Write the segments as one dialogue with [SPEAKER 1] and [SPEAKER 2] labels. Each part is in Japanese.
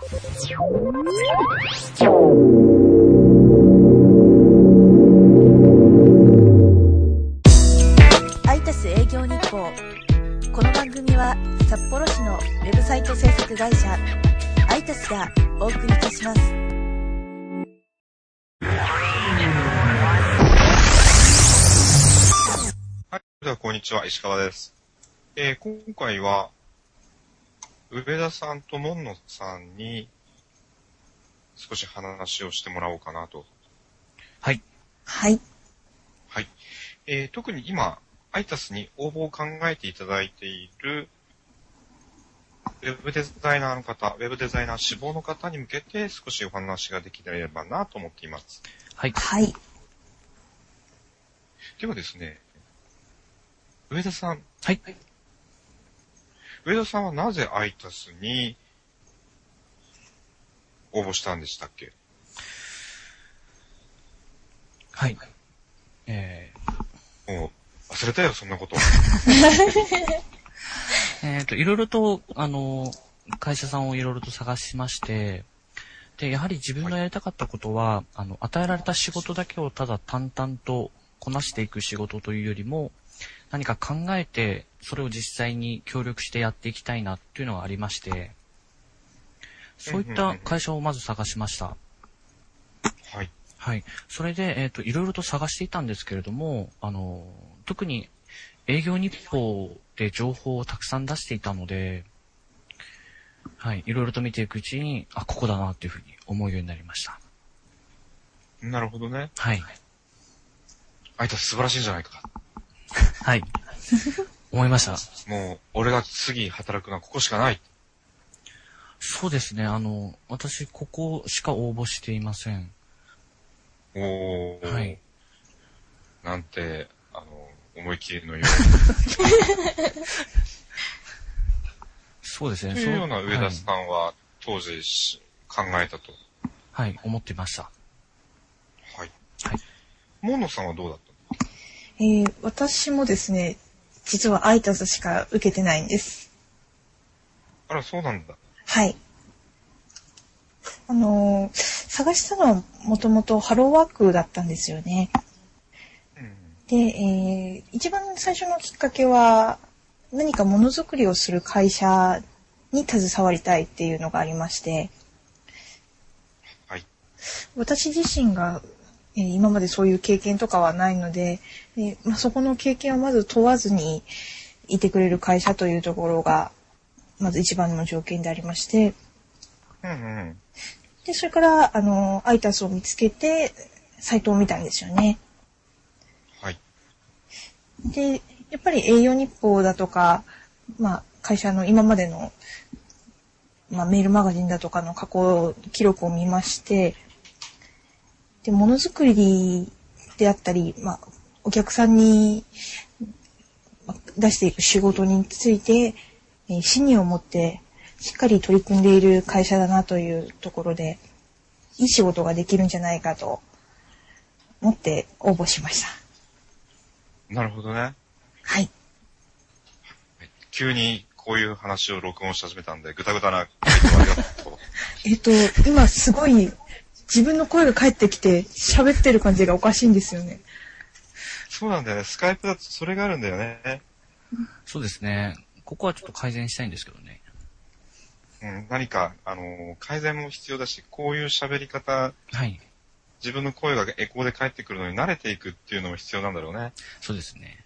[SPEAKER 1] アイタス営業日報この番組は札幌市のウェブサイト制作会社アイタスがお送りいたします
[SPEAKER 2] はい。では、こんにちは。石川です。えー今回は、上田さんと門野さんに、少し話をしてもらおうかなと。
[SPEAKER 3] はい。
[SPEAKER 1] はい
[SPEAKER 2] はい。えー特に今、アイタスに応募を考えていただいている、ウェブデザイナーの方、ウェブデザイナー志望の方に向けて少しお話ができればなと思っています。
[SPEAKER 3] はい。
[SPEAKER 1] はい
[SPEAKER 2] ではですね、上田さん、
[SPEAKER 3] はい。
[SPEAKER 2] 上田さんはなぜアイタスに応募したんでしたっけ？
[SPEAKER 3] はい。え
[SPEAKER 2] もう忘れたよ、そんなこと。
[SPEAKER 3] ー、えーと、いろいろと、あの、会社さんをいろいろと探しまして、で、やはり自分のやりたかったことは、あの、与えられた仕事だけをただ淡々とこなしていく仕事というよりも、何か考えて、それを実際に協力してやっていきたいなっていうのがありまして、そういった会社をまず探しました。
[SPEAKER 2] はい。
[SPEAKER 3] はい。それで、えっ、と、いろいろと探していたんですけれども、あの、特に営業日報で情報をたくさん出していたので、はい。いろいろと見ていくうちに、あ、ここだなっていうふうに思うようになりました。
[SPEAKER 2] なるほどね。
[SPEAKER 3] はい。
[SPEAKER 2] アイタス素晴らしいんじゃないか。
[SPEAKER 3] はい。思いました。
[SPEAKER 2] もう、俺が次働くのはここしかない。
[SPEAKER 3] そうですね。あの、私、ここしか応募していません。
[SPEAKER 2] おー。
[SPEAKER 3] はい。
[SPEAKER 2] なんて、あの、思い切りのよ
[SPEAKER 3] そうですね。
[SPEAKER 2] うに。というような
[SPEAKER 3] そ
[SPEAKER 2] 上田さんは、当時し考えたと。
[SPEAKER 3] はい、はい、思ってました。
[SPEAKER 2] はい。
[SPEAKER 3] はい。
[SPEAKER 2] 門野さんはどうだった？
[SPEAKER 4] えー私もですね、実はアイタスしか受けてないんです。
[SPEAKER 2] あら、そうなんだ。
[SPEAKER 4] はい。あのー探したのはもともとハローワークだったんですよね。
[SPEAKER 2] うん。
[SPEAKER 4] で、えー一番最初のきっかけは、何かものづくりをする会社に携わりたいっていうのがありまして、
[SPEAKER 2] はい。
[SPEAKER 4] 私自身が、えー今までそういう経験とかはないので、でまあ、そこの経験をまず問わずにいてくれる会社というところが、まず一番の条件でありまして、
[SPEAKER 2] うんうん。
[SPEAKER 4] で、それから、あの、アイタスを見つけて、サイトを見たんですよね。
[SPEAKER 2] はい。
[SPEAKER 4] で、やっぱり営業日報だとか、まあ、会社の今までの、まあ、メールマガジンだとかの過去記録を見まして、で、ものづくりであったり、まあ、お客さんにまあ出していく仕事について、えー信念を持ってしっかり取り組んでいる会社だなというところで、いい仕事ができるんじゃないかと思って応募しました。
[SPEAKER 2] なるほどね。
[SPEAKER 4] はい。
[SPEAKER 2] 急にこういう話を録音し始めたんで、ぐたぐたな。
[SPEAKER 4] えっと、今すごい自分の声が返ってきて喋ってる感じがおかしいんですよね。
[SPEAKER 2] そうなんだよね。スカイプだとそれがあるんだよね。
[SPEAKER 3] そうですね。ここはちょっと改善したいんですけどね。
[SPEAKER 2] うん、何か、あのー改善も必要だし、こういう喋り方、
[SPEAKER 3] はい。
[SPEAKER 2] 自分の声がエコーで返ってくるのに慣れていくっていうのも必要なんだろうね。
[SPEAKER 3] そうですね。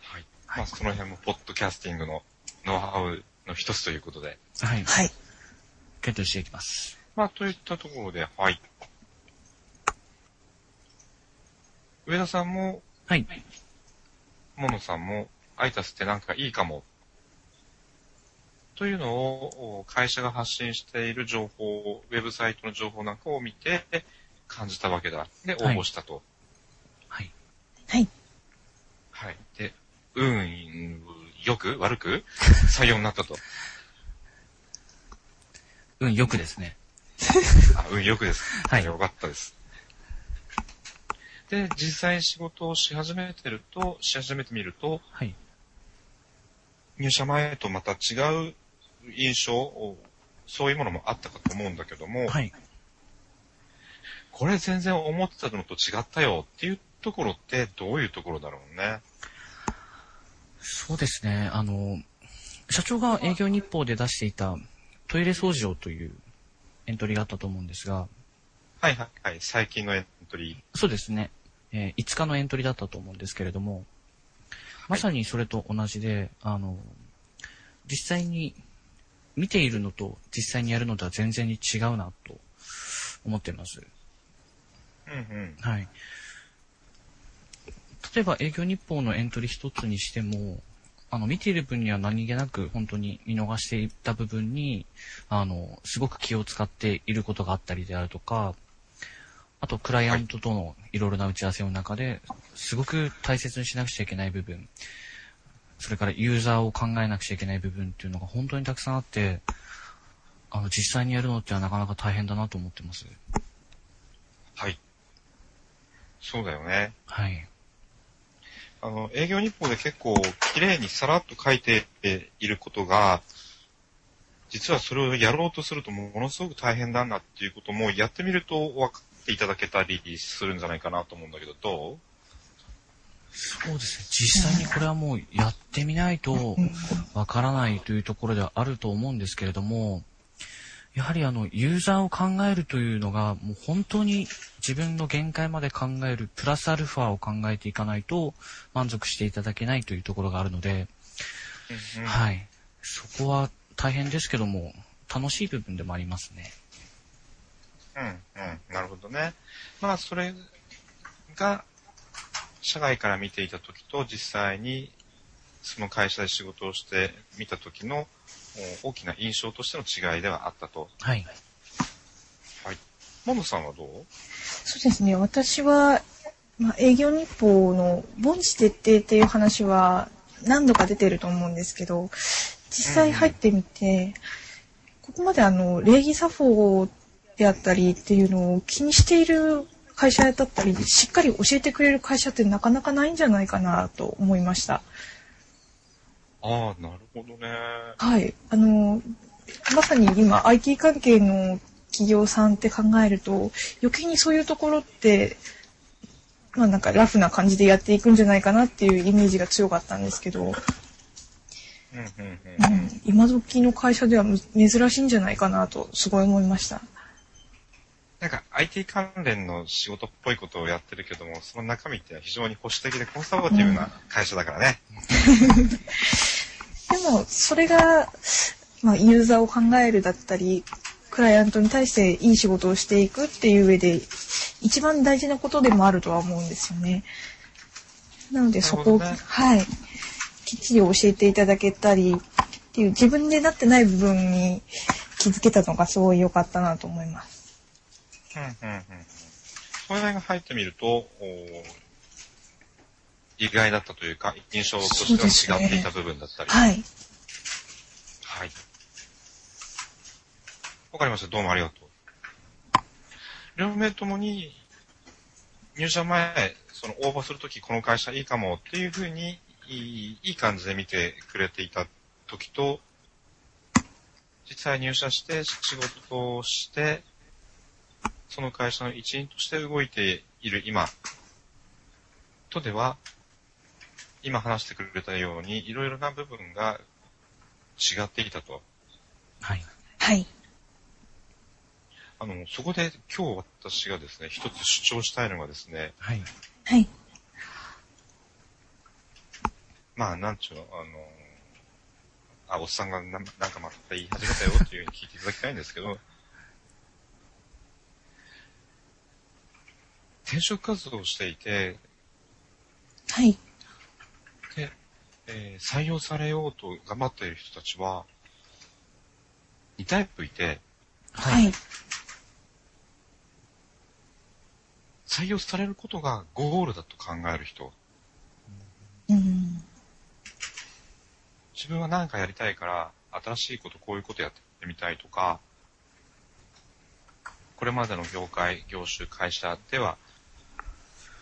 [SPEAKER 2] はい。まあ、その辺も、ポッドキャスティングのノウハウの一つということで。
[SPEAKER 3] はい。
[SPEAKER 4] はい。
[SPEAKER 3] 検討していきます。
[SPEAKER 2] まあ、といったところで、はい。上田さんも、
[SPEAKER 3] はい。
[SPEAKER 2] モノさんも、アイタスってなんかいいかも。というのを、お会社が発信している情報、ウェブサイトの情報なんかを見て感じたわけだ。で、応募したと。
[SPEAKER 3] はい。
[SPEAKER 4] はい。
[SPEAKER 2] はい。で、運よく悪く？採用になったと。
[SPEAKER 3] うん、よくですね。
[SPEAKER 2] あ、運よくです。
[SPEAKER 3] はい
[SPEAKER 2] よかったです。で、実際仕事をし始めてると、し始めてみると、
[SPEAKER 3] はい。
[SPEAKER 2] 入社前とまた違う印象そういうものもあったかと思うんだけども、
[SPEAKER 3] はい。
[SPEAKER 2] これ全然思ってたのと違ったよっていうところってどういうところだろうね？
[SPEAKER 3] そうですね。あの、社長が営業日報で出していたトイレ掃除をというエントリーがあったと思うんですが、
[SPEAKER 2] はいはいはい。最近のエントリー。
[SPEAKER 3] そうですね。えー5日のエントリーだったと思うんですけれども、まさにそれと同じで、あの、実際に見ているのと実際にやるのとは全然に違うなと思っています。
[SPEAKER 2] うんうん。
[SPEAKER 3] はい。例えば営業日報のエントリー一つにしても、あの、見ている分には何気なく本当に見逃していた部分に、あの、すごく気を使っていることがあったりであるとか、あと、クライアントとのいろいろな打ち合わせの中で、すごく大切にしなくちゃいけない部分、それからユーザーを考えなくちゃいけない部分っていうのが本当にたくさんあって、あの、実際にやるのってはなかなか大変だなと思ってます。
[SPEAKER 2] はい。そうだよね。
[SPEAKER 3] はい。
[SPEAKER 2] あの、営業日報で結構綺麗にさらっと書いていることが、実はそれをやろうとするとものすごく大変だなっていうこともやってみると分かっていただけたりするんじゃないかなと思うんだけど、ど
[SPEAKER 3] そうですね。実際にこれはもうやってみないとわからないというところではあると思うんですけれども、やはりあの、ユーザーを考えるというのが、もう本当に自分の限界まで考える、プラスアルファを考えていかないと満足していただけないというところがあるので、
[SPEAKER 2] う、うん
[SPEAKER 3] はい。そこは大変ですけども、楽しい部分でもありますね。
[SPEAKER 2] うん、うん、なるほどね。まあ、それが、社外から見ていた時と実際に、その会社で仕事をしてみた時のお大きな印象としての違いではあったと。
[SPEAKER 3] はい。
[SPEAKER 2] はい。モノさんはどう？
[SPEAKER 4] そうですね。私は、まあ、営業日報の凡事徹底っていう話は何度か出てると思うんですけど、実際入ってみて、ここまであの、礼儀作法であったりっていうのを気にしている会社だったり、しっかり教えてくれる会社ってなかなかないんじゃないかなと思いました。
[SPEAKER 2] ああ、なるほどね。
[SPEAKER 4] はい。あの、まさに今 IT 関係の企業さんって考えると、余計にそういうところって、まあなんかラフな感じでやっていくんじゃないかなっていうイメージが強かったんですけど、
[SPEAKER 2] うん、うん、うん。
[SPEAKER 4] うん、今時の会社ではむ珍しいんじゃないかなとすごい思いました。
[SPEAKER 2] なんか IT 関連の仕事っぽいことをやってるけども、その中身って非常に保守的でコンサバティブな会社だからね。
[SPEAKER 4] でも、それが、まあ、ユーザーを考えるだったり、クライアントに対していい仕事をしていくっていう上で、一番大事なことでもあるとは思うんですよね。なので、そこを、
[SPEAKER 2] ね
[SPEAKER 4] はい。きっちり教えていただけたり、っていう自分でなってない部分に気づけたのがすごい良かったなと思います。
[SPEAKER 2] うん、うん、うん。それが入ってみると、意外だったというか、印象としては違っていた部分だったり。
[SPEAKER 4] はい。
[SPEAKER 2] はい。わかりました。どうもありがとう。両名ともに、入社前、その応募するとき、この会社いいかもっていうふうに、いいいい感じで見てくれていた時と、実際入社して仕事をして、その会社の一員として動いている今とでは、今話してくれたように、いろいろな部分が違っていたと。
[SPEAKER 3] はい。
[SPEAKER 4] はい。
[SPEAKER 2] あの、そこで今日私がですね、一つ主張したいのがですね、
[SPEAKER 3] はい。
[SPEAKER 4] はい。
[SPEAKER 2] まあ、なんちゅうの、あの、あ、おっさんがななんかまた言い始めたよっていうふうに聞いていただきたいんですけど、転職活動をしていて、
[SPEAKER 4] はい。
[SPEAKER 2] で、えー採用されようと頑張っている人たちは、2タイプいて、
[SPEAKER 4] はい。
[SPEAKER 2] 採用されることがゴールだと考える人。
[SPEAKER 4] うん。
[SPEAKER 2] 自分は何かやりたいから、新しいこと、こういうことやってみたいとか、これまでの業界、業種、会社では、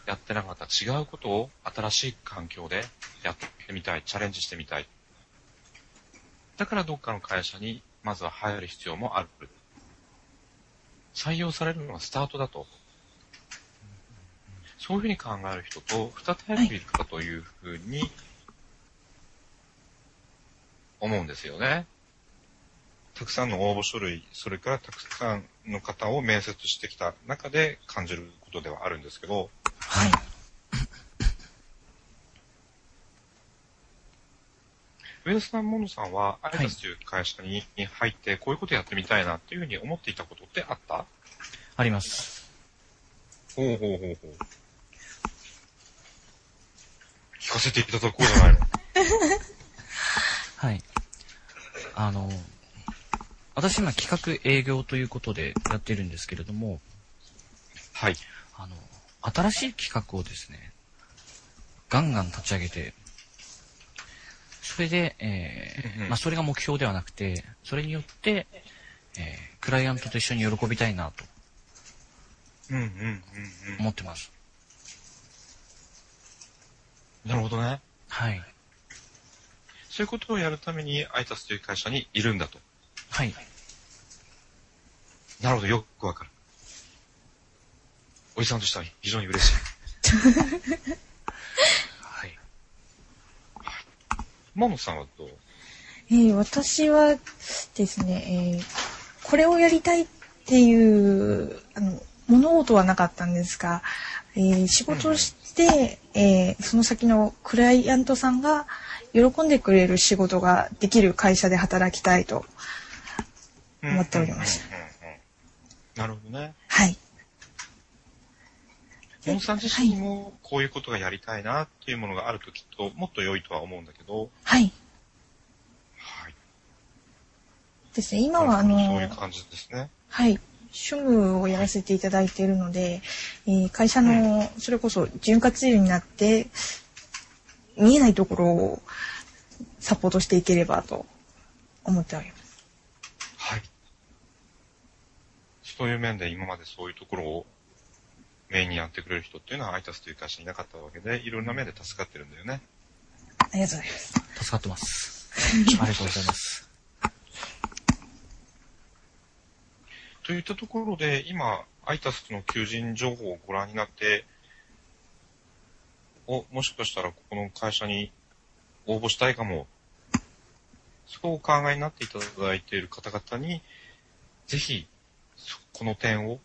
[SPEAKER 2] やってなかった違うことを新しい環境でやってみたい、チャレンジしてみたい。だからどっかの会社にまずは入る必要もある。採用されるのがスタートだと。そういうふうに考える人と、二タイプいるかというふうに思うんですよね。たくさんの応募書類、それからたくさんの方を面接してきた中で感じることではあるんですけど、
[SPEAKER 4] はい。
[SPEAKER 2] 上田さん、モノさんは、アイタスという会社に入って、こういうことやってみたいなっていうふうに思っていたことってあった？
[SPEAKER 3] あります。
[SPEAKER 2] ほうほうほうほう。聞かせていただこうじゃないの？
[SPEAKER 3] はい。あの、私今企画営業ということでやってるんですけれども、
[SPEAKER 2] はい。
[SPEAKER 3] あの、新しい企画をですね、ガンガン立ち上げて、それで、えーまあ、それが目標ではなくて、それによって、えークライアントと一緒に喜びたいなと
[SPEAKER 2] うんうんうんうん。
[SPEAKER 3] 思ってます。
[SPEAKER 2] なるほどね。
[SPEAKER 3] はい。
[SPEAKER 2] そういうことをやるために、アイタスという会社にいるんだと。
[SPEAKER 3] はい。
[SPEAKER 2] なるほど、よくわかる。おじさんとしては非常に嬉しい。
[SPEAKER 3] はい。
[SPEAKER 2] モノさんはどう？
[SPEAKER 4] えー私はですね、えーこれをやりたいっていう、あの、物事はなかったんですが、えー仕事をして、えーその先のクライアントさんが喜んでくれる仕事ができる会社で働きたいと。思っておりました
[SPEAKER 2] うんうんうんうんなるほどね。
[SPEAKER 4] はい。
[SPEAKER 2] モノさん自身もこういうことがやりたいなっていうものがあるときっともっと良いとは思うんだけど、
[SPEAKER 4] はい。
[SPEAKER 2] はい。
[SPEAKER 4] ですね、今はあの、
[SPEAKER 2] そういう感じですね。
[SPEAKER 4] はい。主務をやらせていただいているので、えー会社の、それこそ潤滑油になって、見えないところをサポートしていければと思っております。
[SPEAKER 2] はい。そういう面で今までそういうところをメインにやってくれる人っていうのはアイタスという会社にいなかったわけで、いろんな面で助かってるんだよね。
[SPEAKER 4] ありがとうございます。
[SPEAKER 3] 助かってます。ありがとうございます。
[SPEAKER 2] といったところで、今、アイタスの求人情報をご覧になって、お、もしかしたらここの会社に応募したいかも、そうお考えになっていただいている方々に、ぜひ、そこの点を、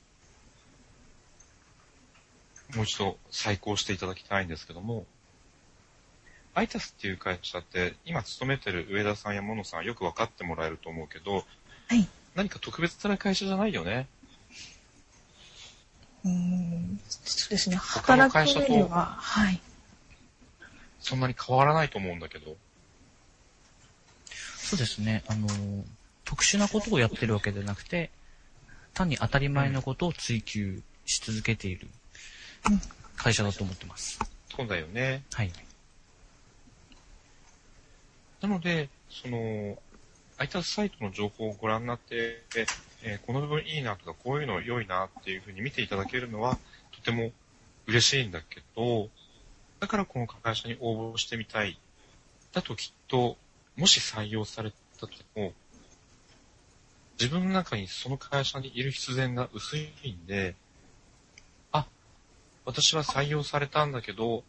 [SPEAKER 2] もう一度再考していただきたいんですけども、アイタスっていう会社って、今勤めてる上田さんやモノさんはよく分かってもらえると思うけど、
[SPEAKER 4] はい。
[SPEAKER 2] 何か特別な会社じゃないよね？
[SPEAKER 4] うーん、そうですね。
[SPEAKER 2] 他の会社と
[SPEAKER 4] 働く上では、はい。
[SPEAKER 2] そんなに変わらないと思うんだけど。
[SPEAKER 3] そうですね。あの、特殊なことをやってるわけではなくて、単に当たり前のことを追求し続けている
[SPEAKER 4] うん
[SPEAKER 3] 会社だと思ってます。
[SPEAKER 2] そうだよね。
[SPEAKER 3] はい。
[SPEAKER 2] なので、その、アイタスサイトの情報をご覧になって、えーこの部分いいなとか、こういうの良いなっていうふうに見ていただけるのは、とても嬉しいんだけど、だからこの会社に応募してみたい。だときっと、もし採用されたとも、自分の中にその会社にいる必然が薄いんで、あ、私は採用されたんだけど、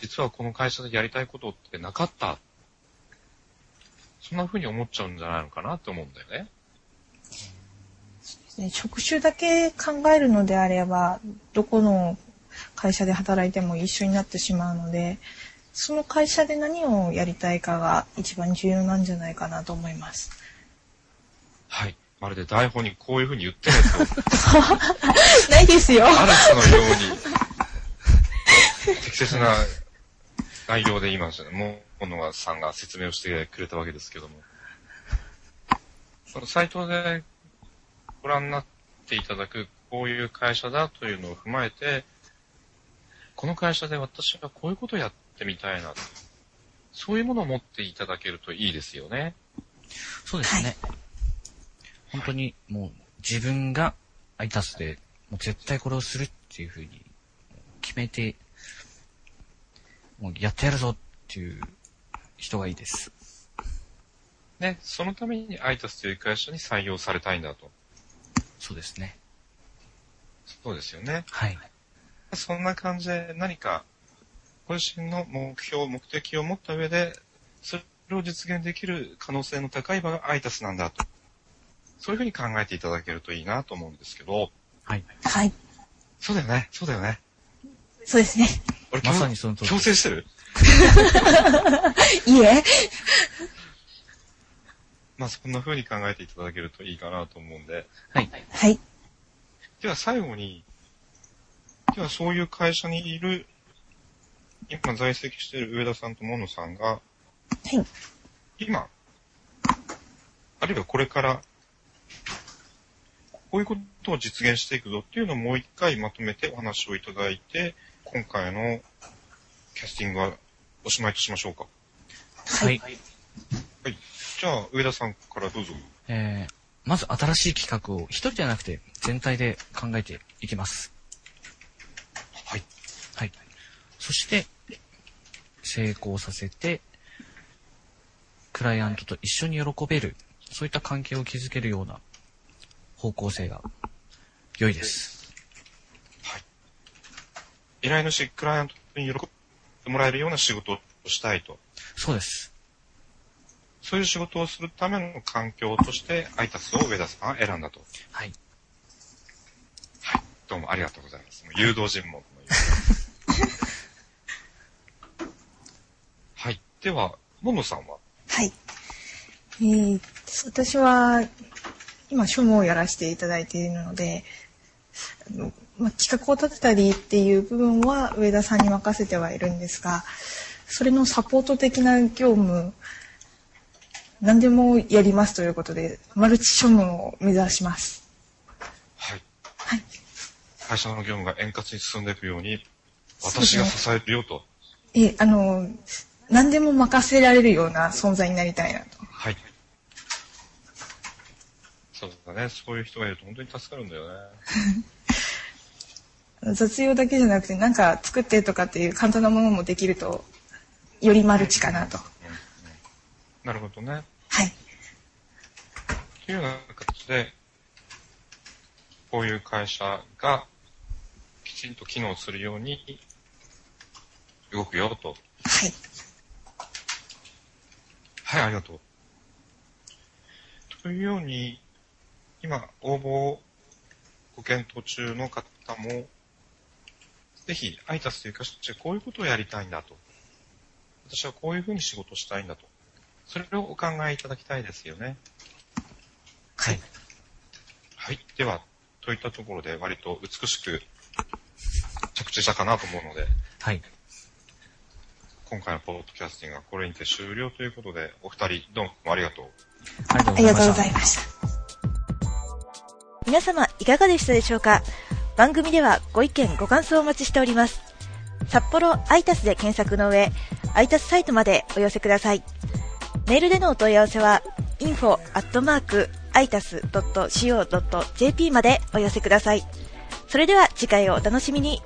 [SPEAKER 2] 実はこの会社でやりたいことってなかった。そんな風に思っちゃうんじゃないのかなって思うんだよね。
[SPEAKER 4] ね職種だけ考えるのであれば、どこの会社で働いても一緒になってしまうので、その会社で何をやりたいかが一番重要なんじゃないかなと思います。
[SPEAKER 2] はい。まるで台本にこういう風に言ってないと、
[SPEAKER 4] ないですよ。
[SPEAKER 2] あるかのように、適切な内容で今、もう、野川さんが説明をしてくれたわけですけども。そのサイトでご覧になっていただく、こういう会社だというのを踏まえて、この会社で私はこういうことをやってみたいな。そういうものを持っていただけるといいですよね。
[SPEAKER 3] そうですね。本当にもう自分がアイタスでもう絶対これをするっていうふうに決めて、もうやってやるぞっていう人がいいです。
[SPEAKER 2] ね、そのためにアイタスという会社に採用されたいんだと。
[SPEAKER 3] そうですね。
[SPEAKER 2] そうですよね。
[SPEAKER 3] はい。
[SPEAKER 2] そんな感じで何か、ご自身の目標、目的を持った上で、それを実現できる可能性の高い場がアイタスなんだと。そういうふうに考えていただけるといいなと思うんですけど、
[SPEAKER 3] はい。
[SPEAKER 4] はい。
[SPEAKER 2] そうだよね、そうだよね。
[SPEAKER 4] そうですね。
[SPEAKER 2] 俺
[SPEAKER 3] まさにその通り
[SPEAKER 2] 強制してる？
[SPEAKER 4] いいえ。
[SPEAKER 2] まあそんな風に考えていただけるといいかなと思うんで。
[SPEAKER 3] はい。
[SPEAKER 4] はい。
[SPEAKER 2] では最後に、ではそういう会社にいる、今在籍している上田さんとモノさんが、
[SPEAKER 4] はい。
[SPEAKER 2] 今、あるいはこれから、こういうことを実現していくぞっていうのをもう一回まとめてお話をいただいて、今回のキャスティングはおしまいとしましょうか。
[SPEAKER 3] はい。
[SPEAKER 2] はい。じゃあ、上田さんからどうぞ。
[SPEAKER 3] えー、まず新しい企画を一人じゃなくて全体で考えていきます。
[SPEAKER 2] はい。
[SPEAKER 3] はい。そして、成功させて、クライアントと一緒に喜べる、そういった関係を築けるような方向性が良いです。
[SPEAKER 2] 依頼主、クライアントに喜んでもらえるような仕事をしたいと。
[SPEAKER 3] そうです。
[SPEAKER 2] そういう仕事をするための環境として、アイタスを上田さんは選んだと。
[SPEAKER 3] はい。
[SPEAKER 2] はい。どうもありがとうございます。もう誘導尋問のように はい。では、ももさんは？
[SPEAKER 4] はい。えー、私は、今、書務をやらせていただいているので、あのまあ、企画を立てたりっていう部分は上田さんに任せてはいるんですが、それのサポート的な業務、何でもやりますということで、マルチ書務を目指します。
[SPEAKER 2] はい。
[SPEAKER 4] はい。
[SPEAKER 2] 会社の業務が円滑に進んでいくように、私が支えるよと。
[SPEAKER 4] え、あの、何でも任せられるような存在になりたいなと。
[SPEAKER 2] はい。そうだね。そういう人がいると本当に助かるんだよね。
[SPEAKER 4] 雑用だけじゃなくて、なんか作ってとかっていう簡単なものもできると、よりマルチかなと。
[SPEAKER 2] なるほどね。
[SPEAKER 4] はい。
[SPEAKER 2] というような形で、こういう会社がきちんと機能するように動くよと。
[SPEAKER 4] はい。
[SPEAKER 2] はい、ありがとう。というように、今、応募をご検討中の方も、ぜひ、アイタスという会社でこういうことをやりたいんだと。私はこういうふうに仕事をしたいんだと。それをお考えいただきたいですよね。
[SPEAKER 3] はい。
[SPEAKER 2] はい。では、といったところで割と美しく着地したかなと思うので、
[SPEAKER 3] はい。
[SPEAKER 2] 今回のポッドキャスティングはこれにて終了ということで、お二人どうもありがとう。
[SPEAKER 3] ありがとう
[SPEAKER 4] ありがとうご
[SPEAKER 3] ございました。
[SPEAKER 1] 皆様いかがでしたでしょうか？番組ではご意見ご感想をお待ちしております。札幌アイタスで検索の上アイタスサイトまでお寄せください。メールでのお問い合わせは info at mark itas.co.jp までお寄せください。それでは次回をお楽しみに。